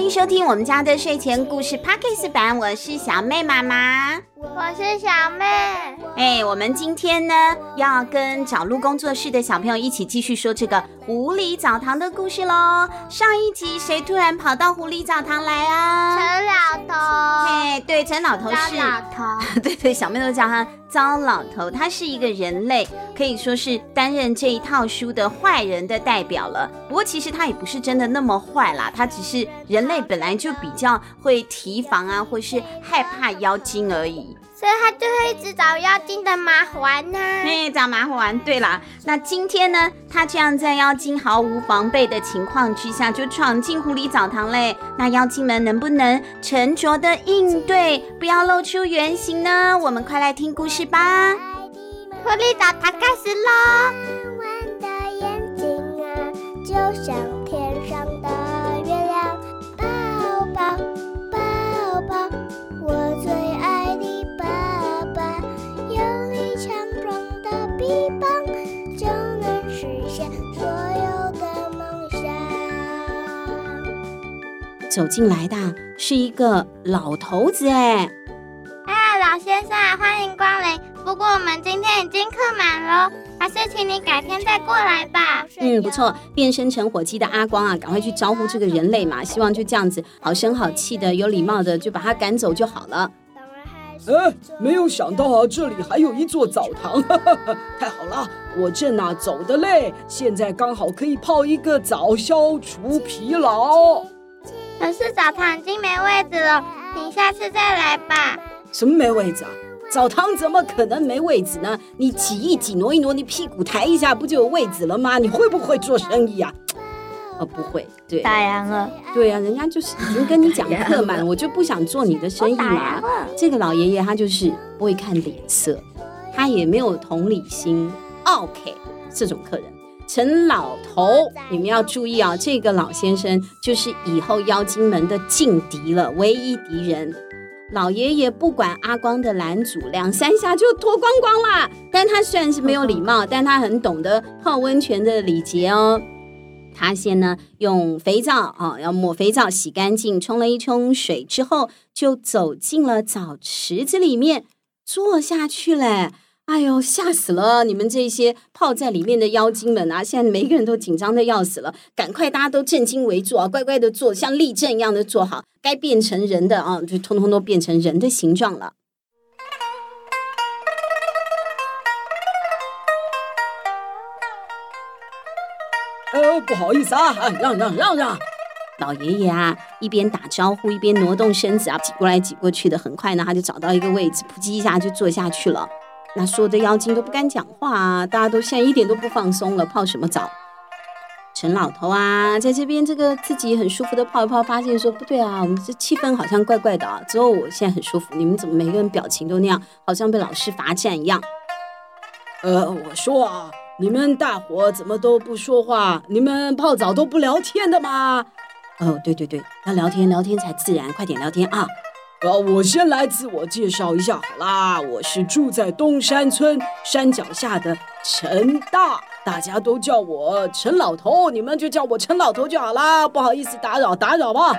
欢迎收听我们家的睡前故事 Podcast 版，我是小妹妈妈，我是小妹。哎，我们今天呢要跟找路工作室的小朋友一起继续说这个狐狸澡堂的故事喽。上一集谁突然跑到狐狸澡堂来啊？陈老头。哎，对，陈老头是。老头。对对，小妹都叫他糟老头。他是一个人类，可以说是担任这一套书的坏人的代表了。不过其实他也不是真的那么坏啦，他只是人类本来就比较会提防啊，或是害怕妖精而已。所以他就会一直找妖精的麻烦呢、啊。哎，找麻烦。对啦，那今天呢，他这样在妖精毫无防备的情况之下，就闯进狐狸澡堂嘞。那妖精们能不能沉着的应对，不要露出原形呢？我们快来听故事吧。狐狸澡堂开始喽。弯弯的眼睛啊，就像走进来的是一个老头子哎。啊，老先生，欢迎光临。不过我们今天已经客满了，还是请你改天再过来吧。嗯，不错，变身成火鸡的阿光啊，赶快去招呼这个人类嘛，希望就这样子好声好气的、有礼貌的就把他赶走就好了。哎，没有想到啊，这里还有一座澡堂，哈哈哈，太好了，我正啊走的累，现在刚好可以泡一个澡消除疲劳。澡堂已经没位置了，你下次再来吧。什么没位置啊？澡堂怎么可能没位置呢？你挤一挤，挪一挪，你屁股抬一下，不就有位置了吗？你会不会做生意啊？哦，不会，对，打烊了。对呀、啊，人家就是已经跟你讲客满，我就不想做你的生意嘛。这个老爷爷他就是不会看脸色，他也没有同理心。OK，这种客人，陈老头，你们要注意啊，这个老先生就是以后妖精们的劲敌了，唯一敌人。老爷爷不管阿光的拦阻，两三下就脱光光啦。但他虽然是没有礼貌，但他很懂得泡温泉的礼节哦。他先呢用肥皂啊、哦，要抹肥皂洗干净，冲了一冲水之后，就走进了澡池子里面坐下去嘞。哎呦，吓死了！你们这些泡在里面的妖精们啊，现在每个人都紧张的要死了。赶快，大家都正襟危坐啊，乖乖的坐，像立正一样的坐好。该变成人的啊，就通通都变成人的形状了。呃，不好意思啊，让让让让。老爷爷啊，一边打招呼，一边挪动身子啊，挤过来挤过去的。很快呢，他就找到一个位置，扑叽一下就坐下去了。那说的妖精都不敢讲话啊，大家都现在一点都不放松了，泡什么澡？陈老头啊，在这边这个自己很舒服的泡一泡，发现说不对啊，我们这气氛好像怪怪的啊。之后我现在很舒服，你们怎么每个人表情都那样，好像被老师罚站一样？呃，我说啊，你们大伙怎么都不说话？你们泡澡都不聊天的吗？哦，对对对，要聊天聊天才自然，快点聊天啊！呃，我先来自我介绍一下好啦，我是住在东山村山脚下的陈大，大家都叫我陈老头，你们就叫我陈老头就好啦，不好意思打扰打扰吧。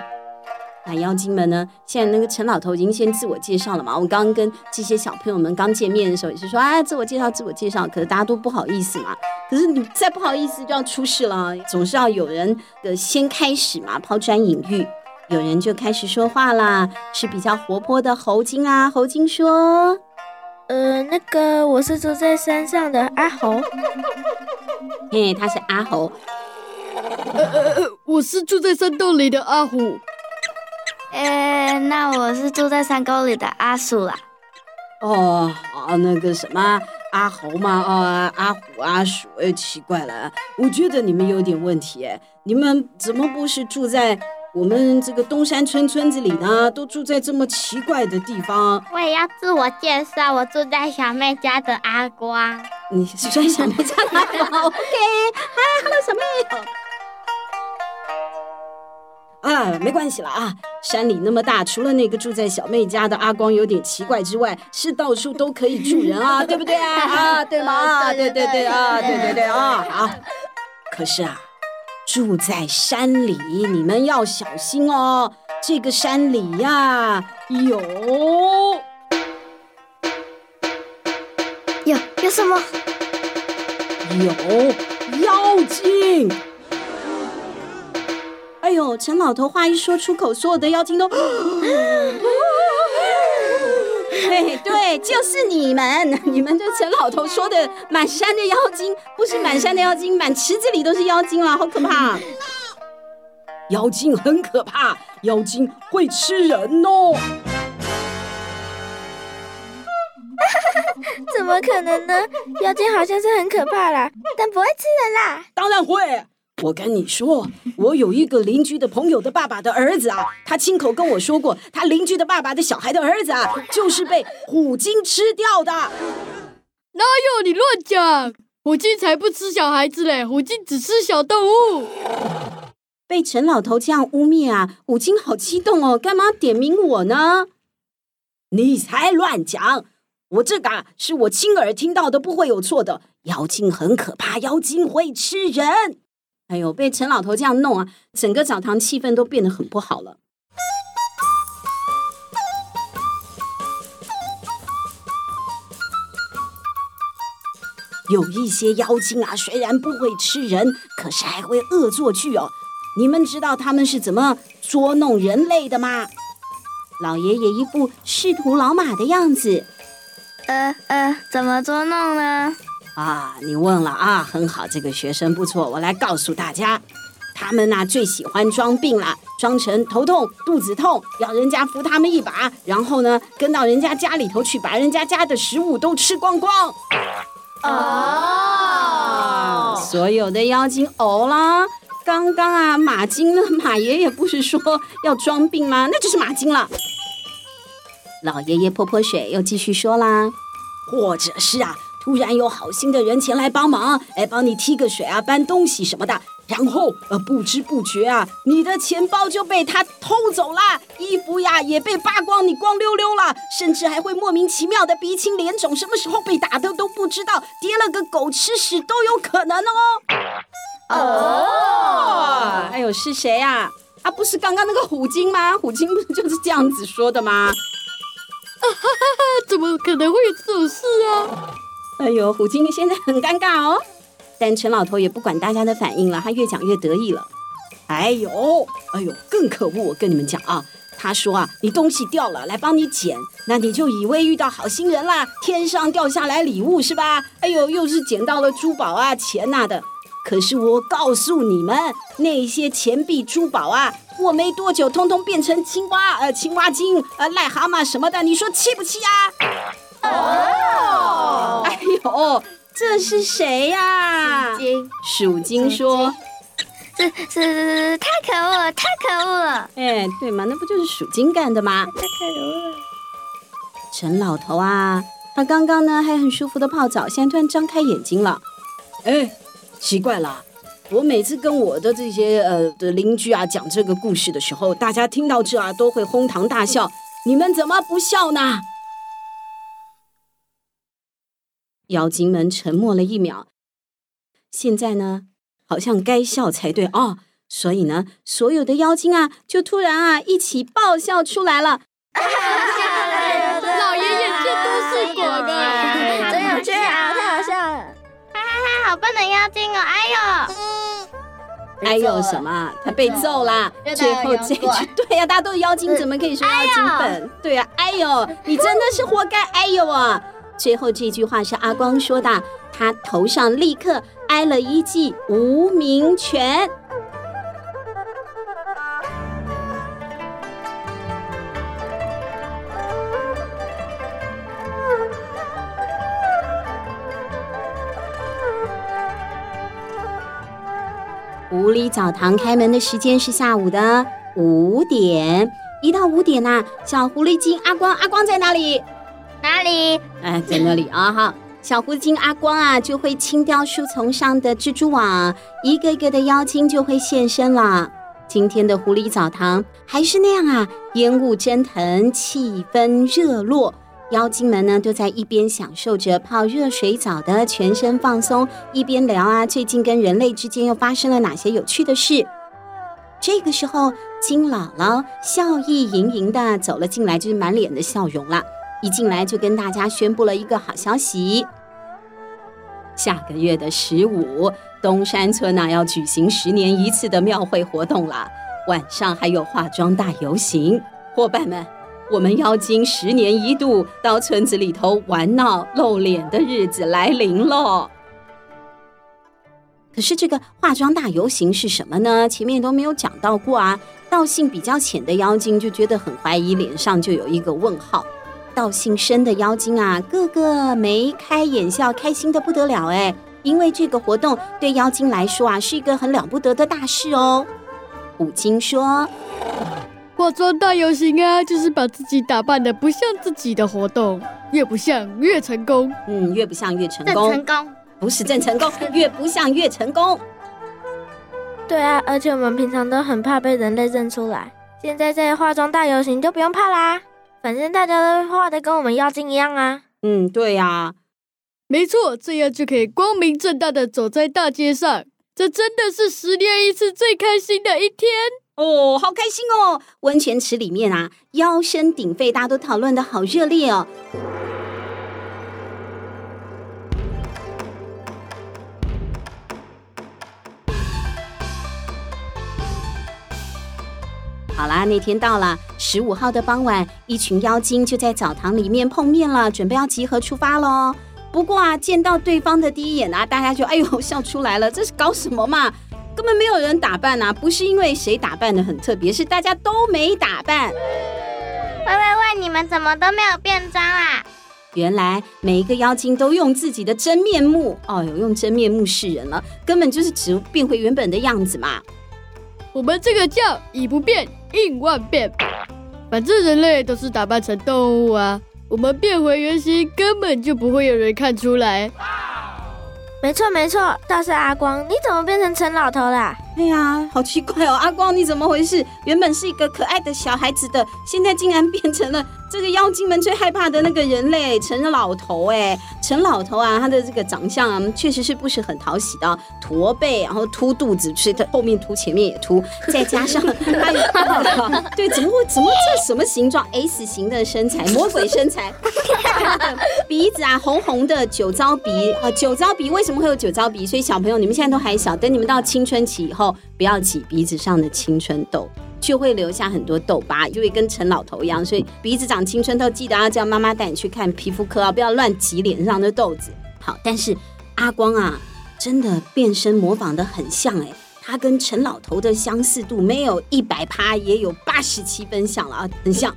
那妖精们呢？现在那个陈老头已经先自我介绍了嘛？我刚刚跟这些小朋友们刚见面的时候也是说啊，自我介绍自我介绍，可是大家都不好意思嘛。可是你再不好意思就要出事了，总是要有人的先开始嘛，抛砖引玉。有人就开始说话啦，是比较活泼的猴精啊。猴精说：“呃，那个我是住在山上的阿猴，嘿，他是阿猴。呃呃呃，我是住在山洞里的阿虎。呃，那我是住在山沟里的阿鼠啦。哦，好，那个什么阿猴嘛，啊，阿虎阿鼠，哎，奇怪了，我觉得你们有点问题，哎，你们怎么不是住在？”我们这个东山村村子里呢，都住在这么奇怪的地方。我也要自我介绍，我住在小妹家的阿光。你是住在小妹家的阿光？OK，嗨，Hello，小妹。啊，没关系了啊。山里那么大，除了那个住在小妹家的阿光有点奇怪之外，是到处都可以住人啊，对不对啊？啊，对吗？对对对对啊，对对对啊，好。可是啊。住在山里，你们要小心哦。这个山里呀，有有有什么？有妖精。哎呦，陈老头话一说出口，所有的妖精都。对对，就是你们，你们这陈老头说的满山的妖精，不是满山的妖精，满池子里都是妖精了，好可怕！妖精很可怕，妖精会吃人哦。怎么可能呢？妖精好像是很可怕啦，但不会吃人啦。当然会。我跟你说，我有一个邻居的朋友的爸爸的儿子啊，他亲口跟我说过，他邻居的爸爸的小孩的儿子啊，就是被虎鲸吃掉的。哪有你乱讲？虎鲸才不吃小孩子嘞，虎鲸只吃小动物。被陈老头这样污蔑啊，虎鲸好激动哦，干嘛点名我呢？你才乱讲！我这个啊，是我亲耳听到的，不会有错的。妖精很可怕，妖精会吃人。哎呦，被陈老头这样弄啊，整个澡堂气氛都变得很不好了。有一些妖精啊，虽然不会吃人，可是还会恶作剧哦。你们知道他们是怎么捉弄人类的吗？老爷爷一副仕途老马的样子。呃呃，怎么捉弄呢？啊，你问了啊，很好，这个学生不错。我来告诉大家，他们呐最喜欢装病了，装成头痛、肚子痛，要人家扶他们一把，然后呢跟到人家家里头去，把人家家的食物都吃光光。哦，所有的妖精哦啦，刚刚啊马金呢，马爷爷不是说要装病吗？那就是马金了。老爷爷泼泼水，又继续说啦，或者是啊。突然有好心的人前来帮忙，哎，帮你提个水啊，搬东西什么的，然后呃，不知不觉啊，你的钱包就被他偷走了，衣服呀也被扒光，你光溜溜了，甚至还会莫名其妙的鼻青脸肿，什么时候被打的都不知道，跌了个狗吃屎都有可能哦。哦，哎呦，是谁呀？啊，不是刚刚那个虎鲸吗？虎鲸不是就是这样子说的吗？啊哈哈哈，怎么可能会有这种事啊？哎呦，虎精现在很尴尬哦，但陈老头也不管大家的反应了，他越讲越得意了。哎呦，哎呦，更可恶！我跟你们讲啊，他说啊，你东西掉了，来帮你捡，那你就以为遇到好心人啦，天上掉下来礼物是吧？哎呦，又是捡到了珠宝啊、钱呐的。可是我告诉你们，那些钱币、珠宝啊，过没多久，通通变成青蛙、呃，青蛙精、呃，癞蛤蟆什么的，你说气不气啊？哦，这是谁呀？鼠精说：“这是是，太可恶了，太可恶了！”哎，对嘛，那不就是鼠精干的吗？太可恶了！陈老头啊，他刚刚呢还很舒服的泡澡，现在突然张开眼睛了。哎，奇怪了，我每次跟我的这些呃的邻居啊讲这个故事的时候，大家听到这啊都会哄堂大笑，你们怎么不笑呢？妖精们沉默了一秒，现在呢，好像该笑才对哦。所以呢，所有的妖精啊，就突然啊，一起爆笑出来了。啊、老爷爷见多识广啊，真有趣啊，太好笑了！哈哈哈，好笨的妖精哦！哎呦，哎呦什么？他被揍啦！最后这句，对呀、啊，大家都是妖精，怎么可以说妖精笨？哎、对呀、啊，哎呦，你真的是活该！哎呦啊！最后这句话是阿光说的，他头上立刻挨了一记无名拳。狐狸澡堂开门的时间是下午的五点，一到五点呐、小狐狸精阿光，阿光在哪里？哪里？哎，在那里啊！哈，小狐精阿光啊，就会清掉树丛上的蜘蛛网，一个一个的妖精就会现身了。今天的狐狸澡堂还是那样啊，烟雾蒸腾，气氛热络。妖精们呢都在一边享受着泡热水澡的全身放松，一边聊啊，最近跟人类之间又发生了哪些有趣的事。这个时候，金姥姥笑意盈盈的走了进来，就是满脸的笑容了。一进来就跟大家宣布了一个好消息：下个月的十五，东山村呐要举行十年一次的庙会活动了，晚上还有化妆大游行。伙伴们，我们妖精十年一度到村子里头玩闹露脸的日子来临喽！可是这个化妆大游行是什么呢？前面都没有讲到过啊。道性比较浅的妖精就觉得很怀疑，脸上就有一个问号。道姓深的妖精啊，个个眉开眼笑，开心的不得了哎！因为这个活动对妖精来说啊，是一个很了不得的大事哦。虎精说：“化妆大游行啊，就是把自己打扮的不像自己的活动，越不像越成功。嗯，越不像越成功。成功不是正成功，越不像越成功。对啊，而且我们平常都很怕被人类认出来，现在在化妆大游行就不用怕啦。”反正大家都画的跟我们妖精一样啊！嗯，对呀、啊，没错，这样就可以光明正大的走在大街上。这真的是十年一次最开心的一天哦，好开心哦！温泉池里面啊，腰身鼎沸，大家都讨论的好热烈哦。好啦，那天到了十五号的傍晚，一群妖精就在澡堂里面碰面了，准备要集合出发喽。不过啊，见到对方的第一眼啊，大家就哎呦笑出来了，这是搞什么嘛？根本没有人打扮啊，不是因为谁打扮的很特别，是大家都没打扮。喂喂喂，你们怎么都没有变装啊？原来每一个妖精都用自己的真面目，哦有，用真面目示人了，根本就是只变回原本的样子嘛。我们这个叫以不变应万变，反正人类都是打扮成动物啊，我们变回原形根本就不会有人看出来。没错没错，倒是阿光，你怎么变成陈老头啦？哎呀，好奇怪哦，阿光你怎么回事？原本是一个可爱的小孩子的，现在竟然变成了。这个妖精们最害怕的那个人类陈老头，哎，陈老头啊，他的这个长相啊，确实是不是很讨喜的，驼背，然后凸肚子，所以他后面凸，前面也凸，再加上 他有，对，怎么会，怎么这什么形状？S 型的身材，魔鬼身材，鼻子啊，红红的酒糟鼻啊，酒糟鼻为什么会有酒糟鼻？所以小朋友，你们现在都还小，等你们到青春期以后，不要挤鼻子上的青春痘。就会留下很多痘疤，就会跟陈老头一样，所以鼻子长青春痘，记得要叫妈妈带你去看皮肤科啊，不要乱挤脸上的痘子。好，但是阿光啊，真的变身模仿得很像哎，他跟陈老头的相似度没有一百趴，也有八十七分像了啊，很像。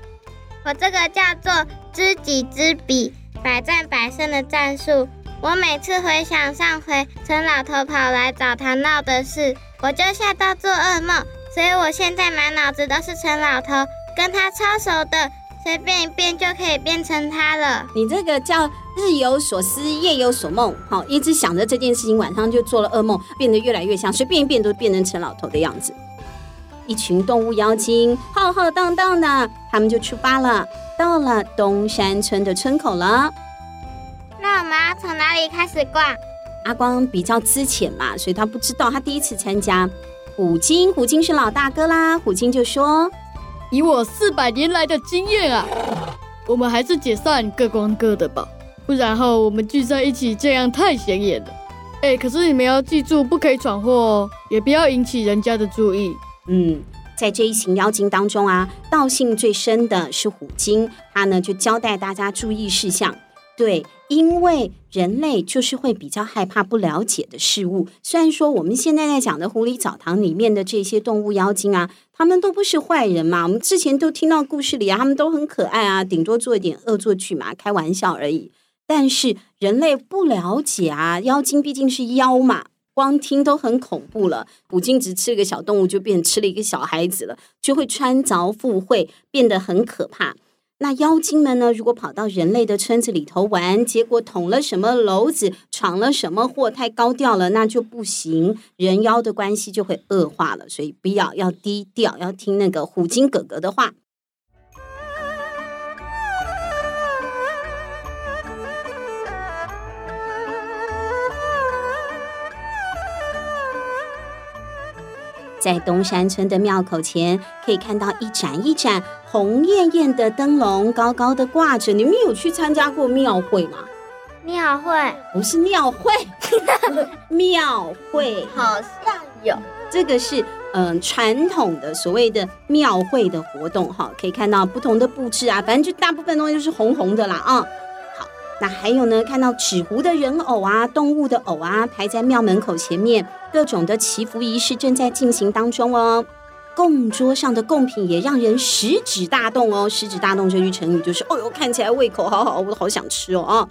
我这个叫做知己知彼，百战百胜的战术。我每次回想上回陈老头跑来找他闹的事，我就吓到做噩梦。所以我现在满脑子都是陈老头，跟他超熟的，随便一变就可以变成他了。你这个叫日有所思，夜有所梦，好，一直想着这件事情，晚上就做了噩梦，变得越来越像，随便一变都变成陈老头的样子。一群动物妖精浩浩荡荡的，他们就出发了，到了东山村的村口了。那我们要从哪里开始逛？阿光比较资浅嘛，所以他不知道，他第一次参加。虎鲸，虎鲸是老大哥啦。虎鲸就说：“以我四百年来的经验啊，我们还是解散，各逛各的吧，不然后我们聚在一起这样太显眼了。哎，可是你们要记住，不可以闯祸哦，也不要引起人家的注意。嗯，在这一群妖精当中啊，道性最深的是虎鲸，他呢就交代大家注意事项。”对，因为人类就是会比较害怕不了解的事物。虽然说我们现在在讲的狐狸澡堂里面的这些动物妖精啊，他们都不是坏人嘛。我们之前都听到故事里啊，他们都很可爱啊，顶多做一点恶作剧嘛，开玩笑而已。但是人类不了解啊，妖精毕竟是妖嘛，光听都很恐怖了。虎精只吃了个小动物，就变吃了一个小孩子了，就会穿凿附会，变得很可怕。那妖精们呢？如果跑到人类的村子里头玩，结果捅了什么篓子，闯了什么祸，太高调了，那就不行，人妖的关系就会恶化了。所以不要，要低调，要听那个虎鲸哥哥的话。在东山村的庙口前，可以看到一盏一盏红艳艳的灯笼高高的挂着。你们有去参加过庙会吗？庙会不是庙会，庙会好像有。这个是嗯、呃、传统的所谓的庙会的活动哈，可以看到不同的布置啊，反正就大部分东西都是红红的啦啊。好，那还有呢，看到纸糊的人偶啊、动物的偶啊，排在庙门口前面，各种的祈福仪式正在进行当中哦。供桌上的贡品也让人食指大动哦，食指大动这句成语就是，哦哟，看起来胃口好好，我都好想吃哦啊。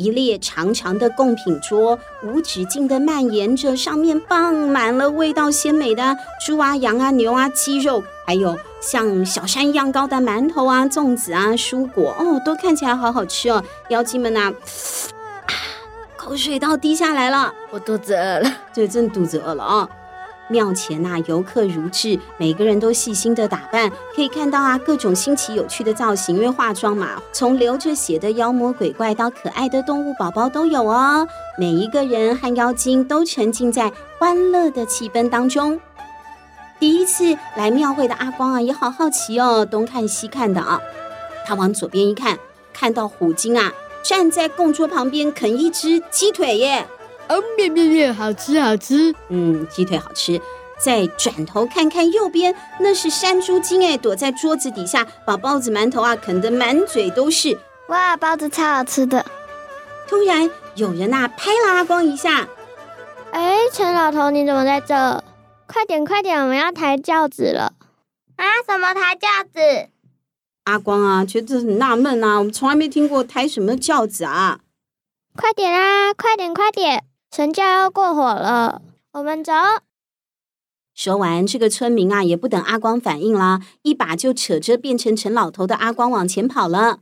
一列长长的贡品桌，无止境地蔓延着，上面放满了味道鲜美的猪啊、羊啊、牛啊、鸡肉，还有像小山一样高的馒头啊、粽子啊、蔬果哦，都看起来好好吃哦。妖精们呐、啊，口水都滴下来了，我肚子饿了，对，真肚子饿了啊、哦。庙前呐，游客如织，每个人都细心的打扮，可以看到啊，各种新奇有趣的造型，因为化妆嘛，从流着血的妖魔鬼怪到可爱的动物宝宝都有哦。每一个人和妖精都沉浸在欢乐的气氛当中。第一次来庙会的阿光啊，也好好奇哦，东看西看的啊。他往左边一看，看到虎精啊，站在供桌旁边啃一只鸡腿耶。哦，面面面，好吃好吃。嗯，鸡腿好吃。再转头看看右边，那是山猪精哎，躲在桌子底下，把包子、馒头啊啃得满嘴都是。哇，包子超好吃的。突然有人呐拍了阿光一下。哎，陈老头，你怎么在这？快点快点，我们要抬轿子了。啊？什么抬轿子？阿光啊，觉得很纳闷啊，我们从来没听过抬什么轿子啊。快点啊，快点快点！神轿要过火了，我们走。说完，这个村民啊，也不等阿光反应啦，一把就扯着变成陈老头的阿光往前跑了。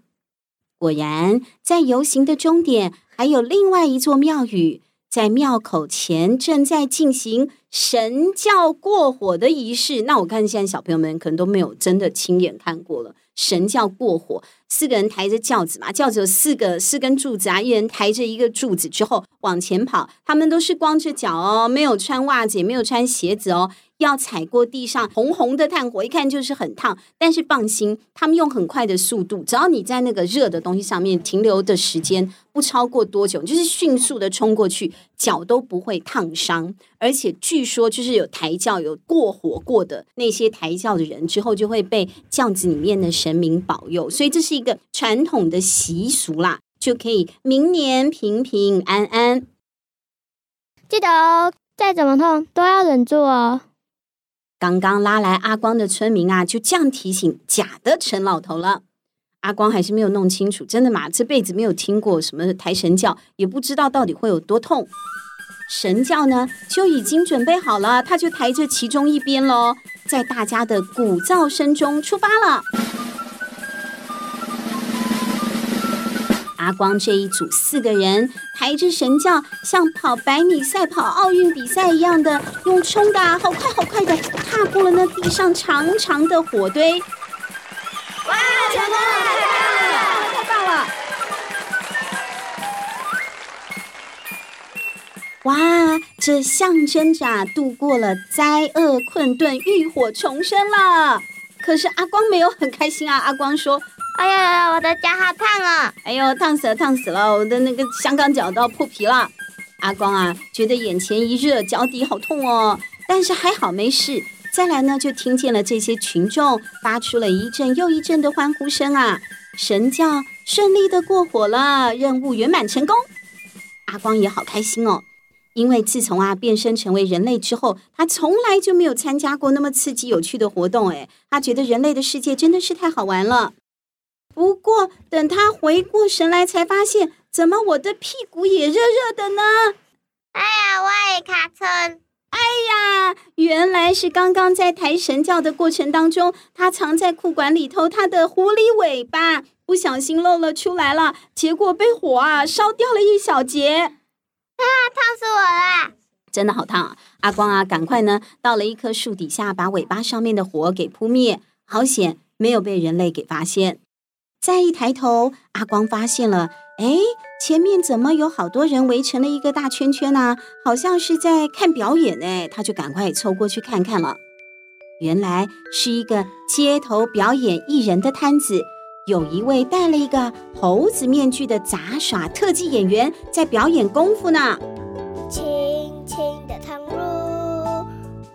果然，在游行的终点，还有另外一座庙宇，在庙口前正在进行神教过火的仪式。那我看现在小朋友们可能都没有真的亲眼看过了。神轿过火，四个人抬着轿子嘛，轿子有四个四根柱子啊，一人抬着一个柱子之后往前跑。他们都是光着脚哦，没有穿袜子，也没有穿鞋子哦。要踩过地上红红的炭火，一看就是很烫。但是放心，他们用很快的速度，只要你在那个热的东西上面停留的时间不超过多久，就是迅速的冲过去，脚都不会烫伤。而且据说，就是有抬轿有过火过的那些抬轿的人，之后就会被轿子里面的神明保佑。所以这是一个传统的习俗啦，就可以明年平平安安。记得哦，再怎么痛都要忍住哦。刚刚拉来阿光的村民啊，就这样提醒假的陈老头了。阿光还是没有弄清楚，真的吗？这辈子没有听过什么抬神轿，也不知道到底会有多痛。神轿呢，就已经准备好了，他就抬着其中一边喽，在大家的鼓噪声中出发了。阿光这一组四个人抬着神轿，像跑百米赛跑、奥运比赛一样的，用冲的好快好快的踏过了那地上长长的火堆。哇！成功了！太棒了！哇！这象征着度过了灾厄困顿、浴火重生了。可是阿光没有很开心啊！阿光说。哎呀！我的脚好烫啊！哎呦，烫死了，烫死了！我的那个香港脚都要破皮了。阿光啊，觉得眼前一热，脚底好痛哦。但是还好没事。再来呢，就听见了这些群众发出了一阵又一阵的欢呼声啊！神教顺利的过火了，任务圆满成功。阿光也好开心哦，因为自从啊变身成为人类之后，他从来就没有参加过那么刺激有趣的活动。哎，他觉得人类的世界真的是太好玩了。不过，等他回过神来，才发现怎么我的屁股也热热的呢？哎呀，我也卡车！哎呀，原来是刚刚在抬神轿的过程当中，他藏在裤管里头，他的狐狸尾巴不小心露了出来了，结果被火啊烧掉了一小截。啊，烫死我了！真的好烫啊！阿光啊，赶快呢到了一棵树底下，把尾巴上面的火给扑灭，好险没有被人类给发现。再一抬头，阿光发现了，哎，前面怎么有好多人围成了一个大圈圈呢？好像是在看表演呢。他就赶快凑过去看看了。原来是一个街头表演艺人的摊子，有一位戴了一个猴子面具的杂耍特技演员在表演功夫呢。轻轻的躺入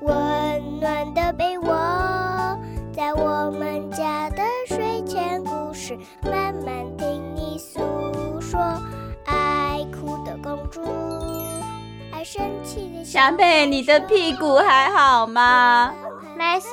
温暖的被窝，在我们事，慢慢听你诉说。爱哭的公主，爱生气的小妹，你的屁股还好吗？没事，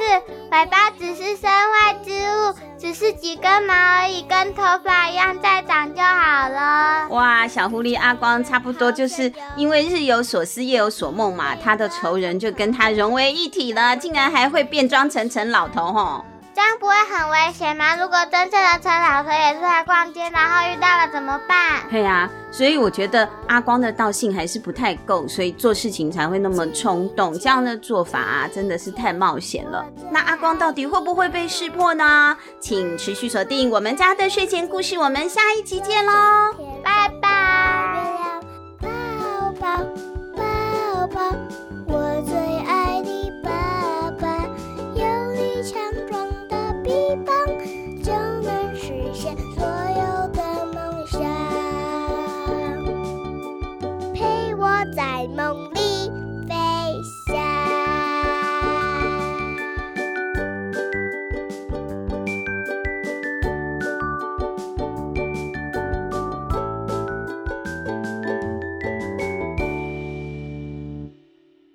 尾巴只是身外之物，只是几根毛而已，跟头发一样再长就好了。哇，小狐狸阿光差不多就是因为日有所思夜有所梦嘛，他的仇人就跟他融为一体了，竟然还会变装成成老头吼。这样不会很危险吗？如果真正的陈老师也是来逛街然后遇到了怎么办？对呀所以我觉得阿光的道性还是不太够所以做事情才会那么冲动这样的做法啊真的是太冒险了。那阿光到底会不会被识破呢？请持续锁定我们家的睡前故事我们下一集见喽拜拜。月亮抱抱抱抱